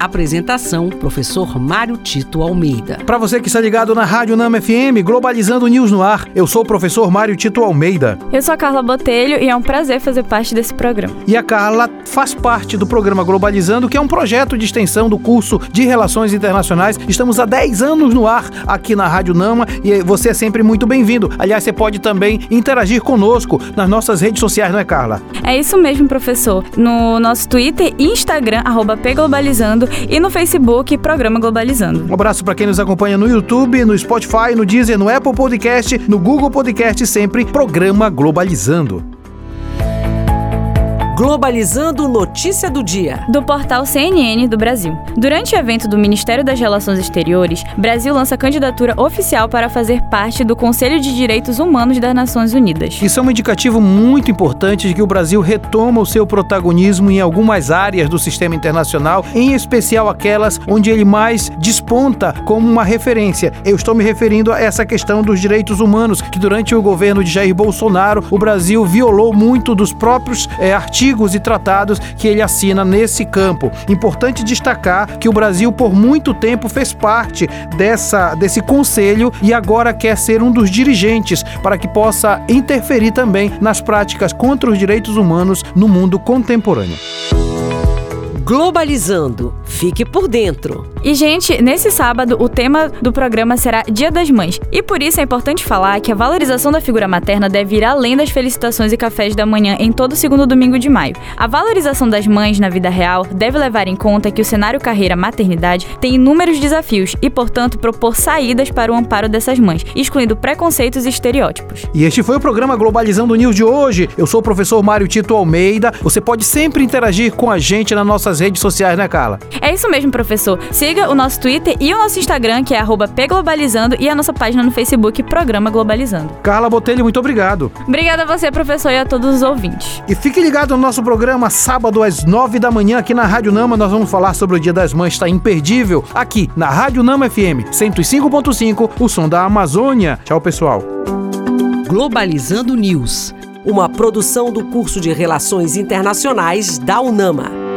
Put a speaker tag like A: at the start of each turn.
A: Apresentação: Professor Mário Tito Almeida.
B: Para você que está ligado na Rádio Nama FM, Globalizando News no ar, eu sou o professor Mário Tito Almeida.
C: Eu sou a Carla Botelho e é um prazer fazer parte desse programa.
B: E a Carla faz parte do programa Globalizando, que é um projeto de extensão do curso de Relações Internacionais. Estamos há 10 anos no ar aqui na Rádio Nama e você é sempre muito bem-vindo. Aliás, você pode também interagir conosco nas nossas redes sociais, não é, Carla?
C: É isso mesmo, professor. No nosso Twitter e Instagram, arroba pglobalizando, e no Facebook Programa Globalizando.
B: Um abraço para quem nos acompanha no YouTube, no Spotify, no Deezer, no Apple Podcast, no Google Podcast, sempre Programa Globalizando.
A: Globalizando Notícia do Dia.
C: Do portal CNN do Brasil. Durante o evento do Ministério das Relações Exteriores, Brasil lança candidatura oficial para fazer parte do Conselho de Direitos Humanos das Nações Unidas.
B: Isso é um indicativo muito importante de que o Brasil retoma o seu protagonismo em algumas áreas do sistema internacional, em especial aquelas onde ele mais desponta como uma referência. Eu estou me referindo a essa questão dos direitos humanos, que durante o governo de Jair Bolsonaro, o Brasil violou muito dos próprios é, artigos artigos e tratados que ele assina nesse campo. Importante destacar que o Brasil por muito tempo fez parte dessa desse conselho e agora quer ser um dos dirigentes para que possa interferir também nas práticas contra os direitos humanos no mundo contemporâneo.
A: Globalizando. Fique por dentro.
C: E, gente, nesse sábado o tema do programa será Dia das Mães. E por isso é importante falar que a valorização da figura materna deve ir além das felicitações e cafés da manhã em todo segundo domingo de maio. A valorização das mães na vida real deve levar em conta que o cenário carreira-maternidade tem inúmeros desafios e, portanto, propor saídas para o amparo dessas mães, excluindo preconceitos e estereótipos.
B: E este foi o programa Globalizando News de hoje. Eu sou o professor Mário Tito Almeida. Você pode sempre interagir com a gente nas nossas redes sociais, né, Carla?
C: É isso mesmo, professor. Siga o nosso Twitter e o nosso Instagram, que é pglobalizando, e a nossa página no Facebook, Programa Globalizando.
B: Carla Botelho, muito obrigado.
C: Obrigada a você, professor, e a todos os ouvintes.
B: E fique ligado no nosso programa, sábado às nove da manhã, aqui na Rádio Nama. Nós vamos falar sobre o Dia das Mães, está imperdível, aqui na Rádio Nama FM 105.5, o som da Amazônia. Tchau, pessoal.
A: Globalizando News, uma produção do curso de Relações Internacionais da UNAMA.